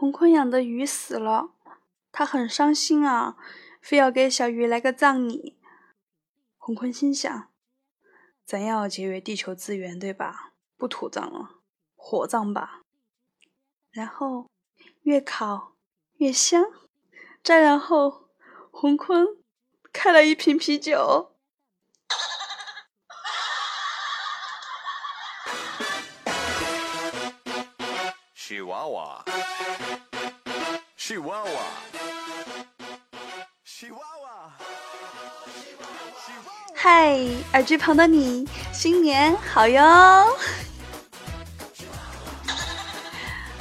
洪坤养的鱼死了，他很伤心啊，非要给小鱼来个葬礼。洪坤心想：咱要节约地球资源，对吧？不土葬了，火葬吧。然后越烤越香，再然后洪坤开了一瓶啤酒。娃娃，西娃娃，西娃娃，嗨，耳机旁的你，新年好哟！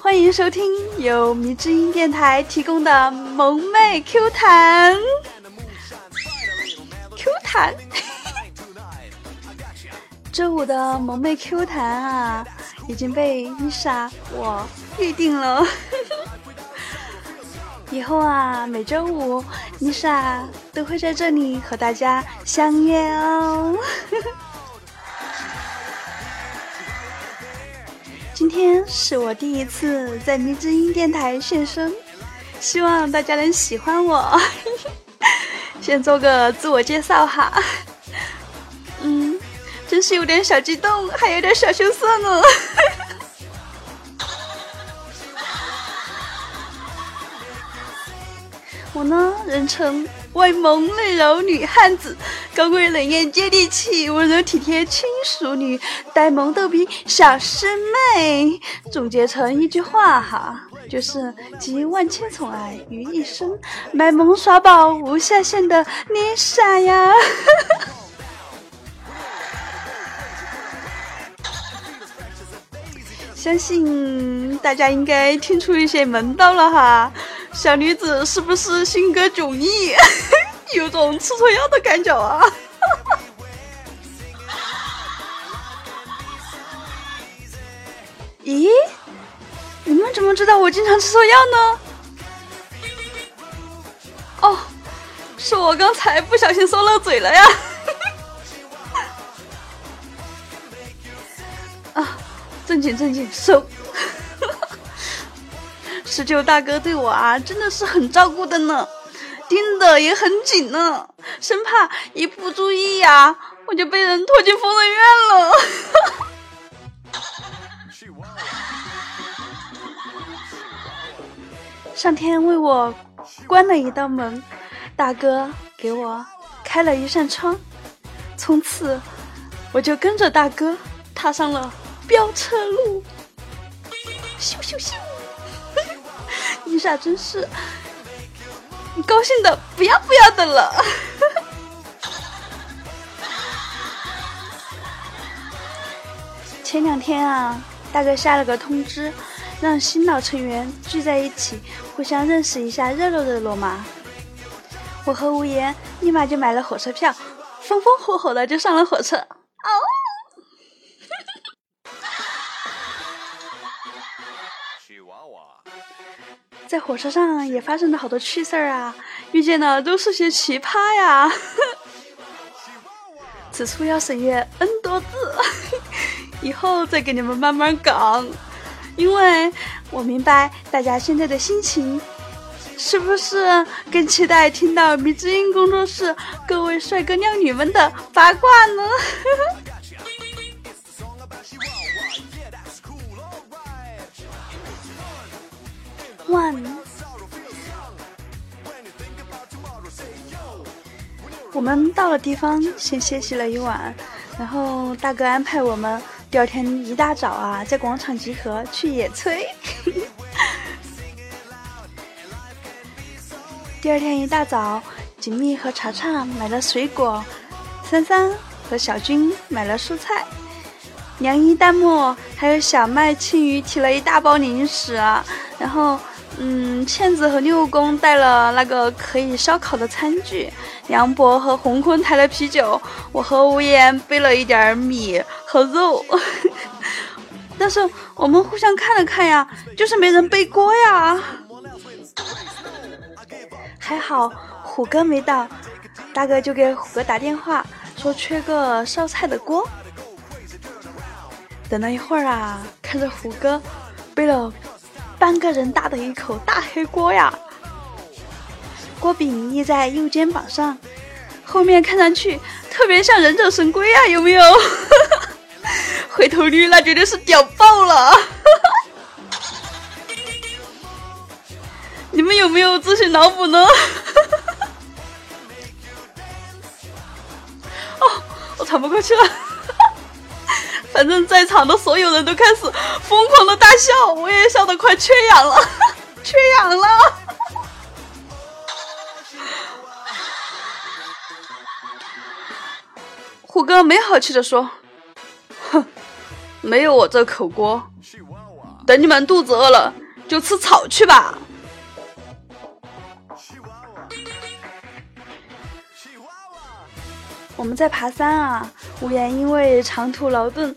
欢迎收听由迷之音电台提供的萌妹 Q 弹，Q 弹。周五的萌妹 Q 弹啊，已经被伊莎我预定了。以后啊，每周五伊莎都会在这里和大家相约哦。今天是我第一次在迷之音电台现身，希望大家能喜欢我。先做个自我介绍哈，嗯，真是有点小激动，还有点小羞涩呢。我呢，人称外萌内柔女汉子，高贵冷艳接地气，温柔体贴亲熟女，呆萌逗比小师妹。总结成一句话哈，就是集万千宠爱于一身，卖萌耍宝无下限的你傻呀。相信大家应该听出一些门道了哈，小女子是不是性格迥异，有种吃错药的感觉啊？咦，你们怎么知道我经常吃错药呢？哦，是我刚才不小心说漏嘴了呀。啊。正经正经收，十九大哥对我啊真的是很照顾的呢，盯的也很紧呢，生怕一不注意呀，我就被人拖进疯人院了。上天为我关了一道门，大哥给我开了一扇窗，从此我就跟着大哥踏上了。飙车路，咻咻咻！伊莎真是你高兴的不要不要的了。前两天啊，大哥下了个通知，让新老成员聚在一起，互相认识一下，热闹热闹嘛。我和无言立马就买了火车票，风风火火的就上了火车。在火车上也发生了好多趣事儿啊，遇见的都是些奇葩呀。此处要省略 n 多字，以后再给你们慢慢讲。因为我明白大家现在的心情，是不是更期待听到迷之音工作室各位帅哥靓女们的八卦呢呵呵 ？One，我们到了地方，先歇息了一晚，然后大哥安排我们第二天一大早啊，在广场集合去野炊。第二天一大早，锦觅和查查买了水果，珊珊和小军买了蔬菜，梁一、弹幕还有小麦、青鱼提了一大包零食，然后。嗯，倩子和六公带了那个可以烧烤的餐具，梁博和洪坤抬了啤酒，我和吴言背了一点米和肉，但是我们互相看了看呀，就是没人背锅呀。还好虎哥没到，大哥就给虎哥打电话说缺个烧菜的锅。等了一会儿啊，看着虎哥背了。半个人大的一口大黑锅呀！锅柄立在右肩膀上，后面看上去特别像忍者神龟啊，有没有？回头率那绝对是屌爆了！你们有没有自行脑补呢？哦，我喘不过气了。反正在场的所有人都开始疯狂的大笑，我也笑得快缺氧了，缺氧了。虎哥没好气的说：“哼，没有我这口锅，等你们肚子饿了就吃草去吧。”我们在爬山啊，无言因为长途劳顿，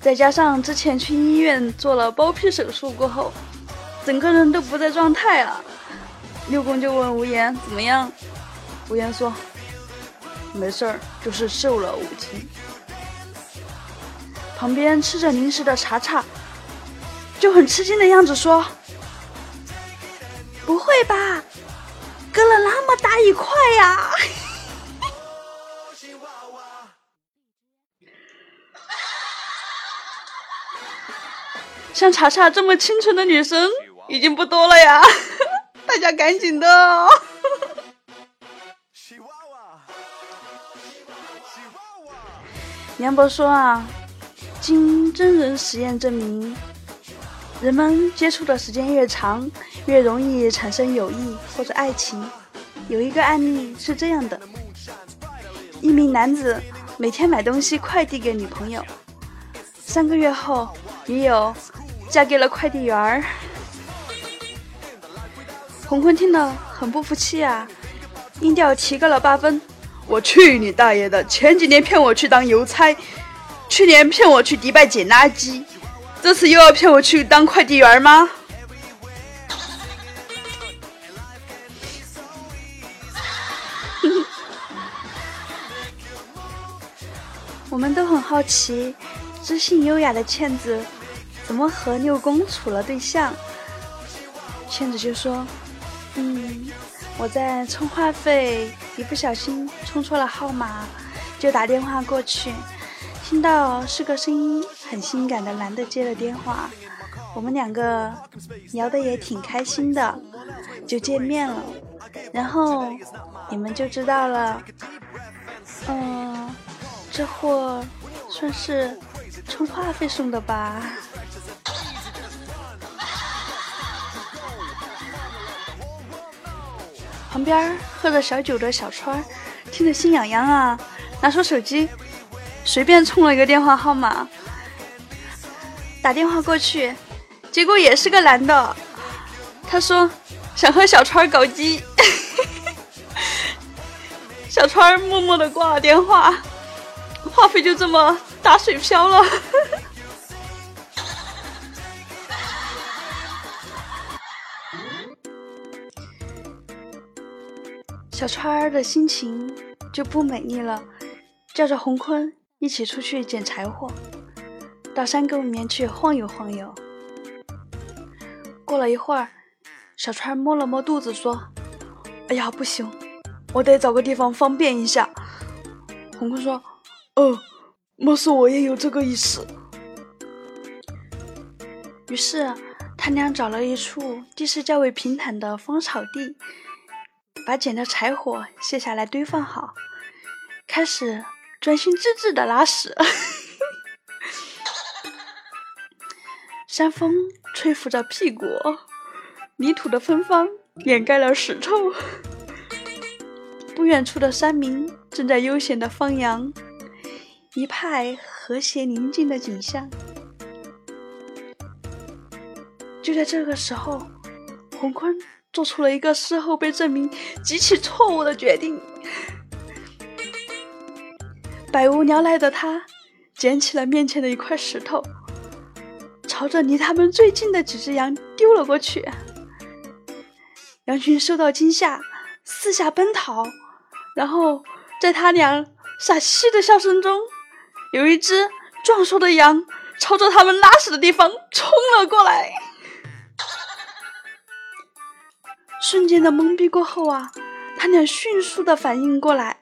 再加上之前去医院做了包皮手术过后，整个人都不在状态了。六公就问无言怎么样，无言说没事儿，就是瘦了五斤。旁边吃着零食的茶茶就很吃惊的样子说：“不会吧，割了那么大一块呀？”像茶茶这么清纯的女生已经不多了呀，大家赶紧的！哦 杨博说啊，经真人实验证明，人们接触的时间越长，越容易产生友谊或者爱情。有一个案例是这样的：一名男子每天买东西快递给女朋友，三个月后，女友。嫁给了快递员儿，红坤听了很不服气啊，音调提高了八分。我去你大爷的！前几年骗我去当邮差，去年骗我去迪拜捡垃圾，这次又要骗我去当快递员吗？我们都很好奇，知性优雅的倩子。怎么和六公处了对象？倩子就说：“嗯，我在充话费，一不小心充错了号码，就打电话过去，听到是个声音很性感的男的接了电话，我们两个聊得也挺开心的，就见面了，然后你们就知道了。嗯，这货算是充话费送的吧。”旁边喝着小酒的小川，听得心痒痒啊，拿出手机，随便充了一个电话号码，打电话过去，结果也是个男的。他说想和小川搞基，小川默默的挂了电话，话费就这么打水漂了。小川儿的心情就不美丽了，叫着洪坤一起出去捡柴火，到山沟里面去晃悠晃悠。过了一会儿，小川摸了摸肚子，说：“哎呀，不行，我得找个地方方便一下。”洪坤说：“哦，莫是我也有这个意思。”于是他俩找了一处地势较为平坦的芳草地。把捡的柴火卸下来堆放好，开始专心致志的拉屎。山风吹拂着屁股，泥土的芬芳掩盖了屎臭。不远处的山民正在悠闲的放羊，一派和谐宁静的景象。就在这个时候，洪坤。做出了一个事后被证明极其错误的决定。百无聊赖的他捡起了面前的一块石头，朝着离他们最近的几只羊丢了过去。羊群受到惊吓，四下奔逃。然后在他俩傻兮兮的笑声中，有一只壮硕的羊朝着他们拉屎的地方冲了过来。瞬间的懵逼过后啊，他俩迅速的反应过来。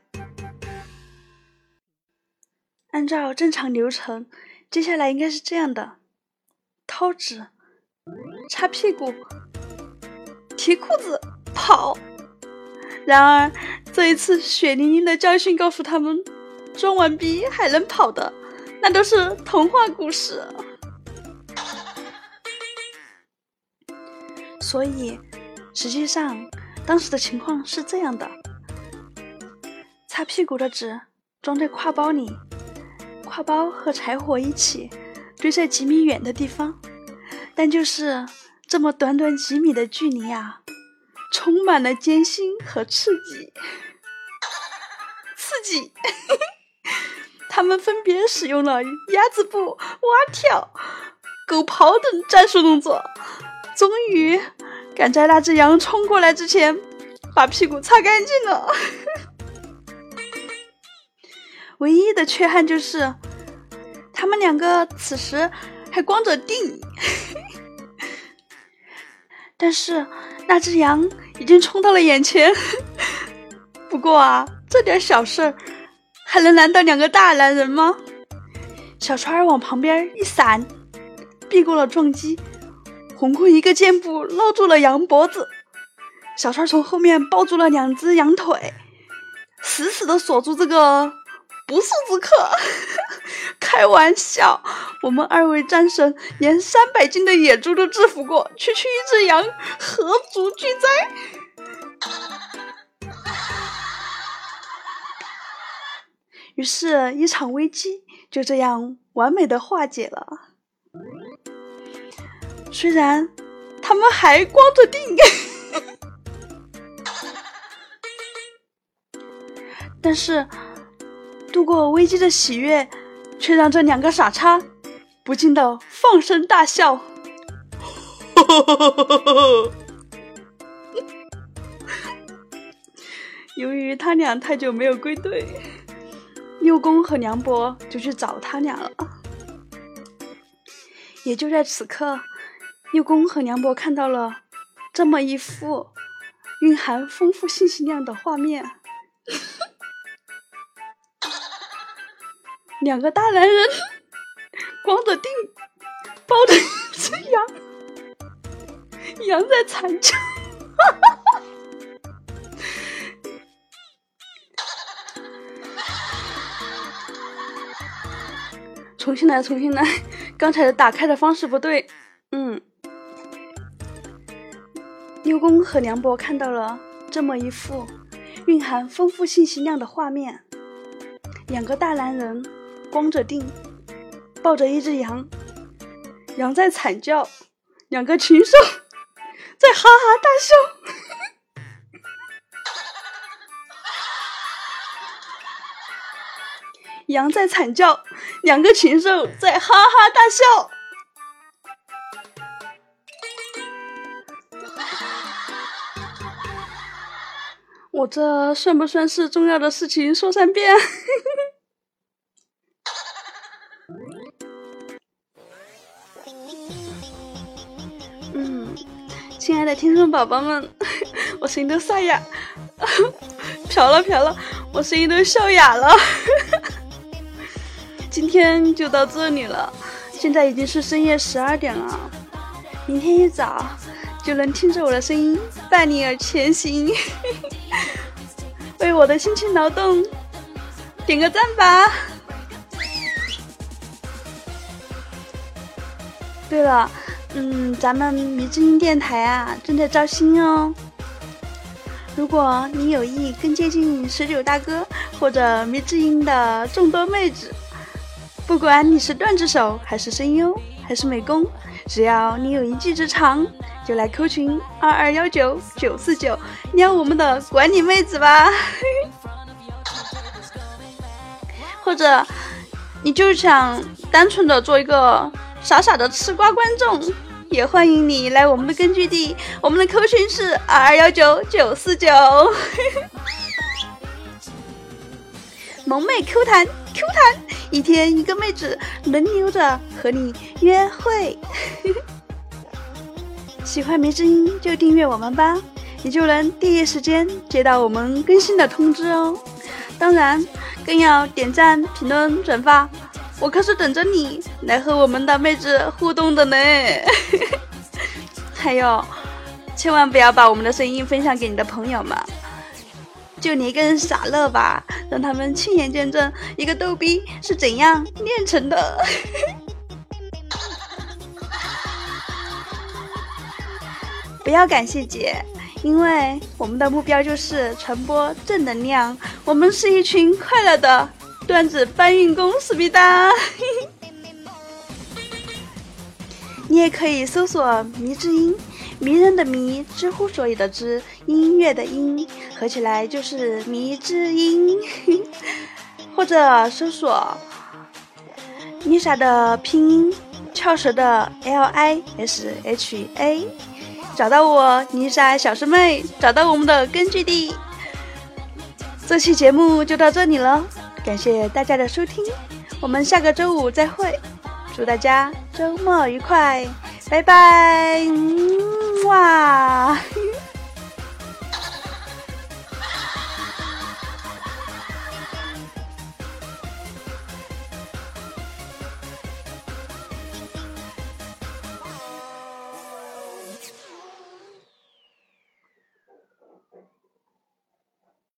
按照正常流程，接下来应该是这样的：掏纸、擦屁股、提裤子、跑。然而这一次血淋淋的教训告诉他们，装完逼还能跑的，那都是童话故事。所以。实际上，当时的情况是这样的：擦屁股的纸装在挎包里，挎包和柴火一起堆在几米远的地方，但就是这么短短几米的距离啊，充满了艰辛和刺激。刺激！他们分别使用了鸭子步、蛙跳、狗刨等战术动作，终于。赶在那只羊冲过来之前，把屁股擦干净了。唯一的缺憾就是，他们两个此时还光着腚。但是那只羊已经冲到了眼前。不过啊，这点小事儿还能难倒两个大男人吗？小川儿往旁边一闪，避过了撞击。红坤一个箭步捞住了羊脖子，小川从后面抱住了两只羊腿，死死的锁住这个不速之客。开玩笑，我们二位战神连三百斤的野猪都制服过，区区一只羊，何足惧哉？于是，一场危机就这样完美的化解了。虽然他们还光着腚，但是度过危机的喜悦，却让这两个傻叉不禁的放声大笑。由于他俩太久没有归队，六公和梁伯就去找他俩了。也就在此刻。六公和梁博看到了这么一幅蕴含丰富信息量的画面：两个大男人光着腚抱着一只羊，羊在惨叫。重新来，重新来，刚才的打开的方式不对。嗯。六公和梁伯看到了这么一幅蕴含丰富信息量的画面：两个大男人光着腚抱着一只羊，羊在惨叫，两个禽兽在哈哈大笑。羊在惨叫，两个禽兽在哈哈大笑。我这算不算是重要的事情说三遍？嗯，亲爱的听众宝宝们，我声音都沙哑，飘了飘了，我声音都笑哑了。今天就到这里了，现在已经是深夜十二点了，明天一早就能听着我的声音伴你而前行。为我的辛勤劳动点个赞吧！对了，嗯，咱们迷之音电台啊正在招新哦。如果你有意更接近十九大哥或者迷之音的众多妹子，不管你是段子手还是声优还是美工，只要你有一技之长。就来 Q 群二二幺九九四九撩我们的管理妹子吧，或者你就想单纯的做一个傻傻的吃瓜观众，也欢迎你来我们的根据地，我们的 Q 群是二二幺九九四九，萌妹 Q 弹 Q 弹，一天一个妹子轮流着和你约会。喜欢迷之音就订阅我们吧，你就能第一时间接到我们更新的通知哦。当然，更要点赞、评论、转发，我可是等着你来和我们的妹子互动的呢。还有，千万不要把我们的声音分享给你的朋友们，就你一个人傻乐吧，让他们亲眼见证一个逗逼是怎样炼成的。不要感谢姐，因为我们的目标就是传播正能量，我们是一群快乐的段子搬运工，思密达。你也可以搜索“迷之音”，迷人的迷，知乎所以的知，音乐的音，合起来就是“迷之音”。或者搜索 Lisa 的拼音，翘舌的 L I S H A，找到我，Lisa 小师妹，找到我们的根据地。这期节目就到这里了，感谢大家的收听，我们下个周五再会。祝大家周末愉快，拜拜，哇。